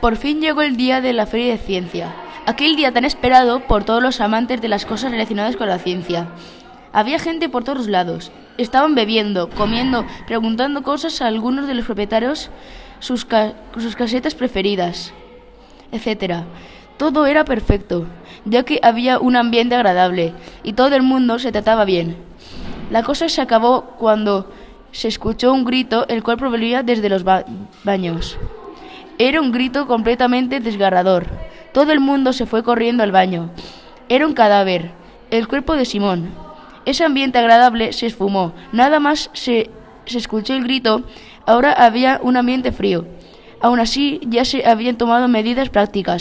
Por fin llegó el día de la Feria de Ciencia, aquel día tan esperado por todos los amantes de las cosas relacionadas con la ciencia. Había gente por todos lados. Estaban bebiendo, comiendo, preguntando cosas a algunos de los propietarios, sus, sus casetas preferidas, etc. Todo era perfecto, ya que había un ambiente agradable y todo el mundo se trataba bien. La cosa se acabó cuando se escuchó un grito, el cual provenía desde los baños. Era un grito completamente desgarrador. Todo el mundo se fue corriendo al baño. Era un cadáver, el cuerpo de Simón. Ese ambiente agradable se esfumó. Nada más se, se escuchó el grito. Ahora había un ambiente frío. Aún así, ya se habían tomado medidas prácticas.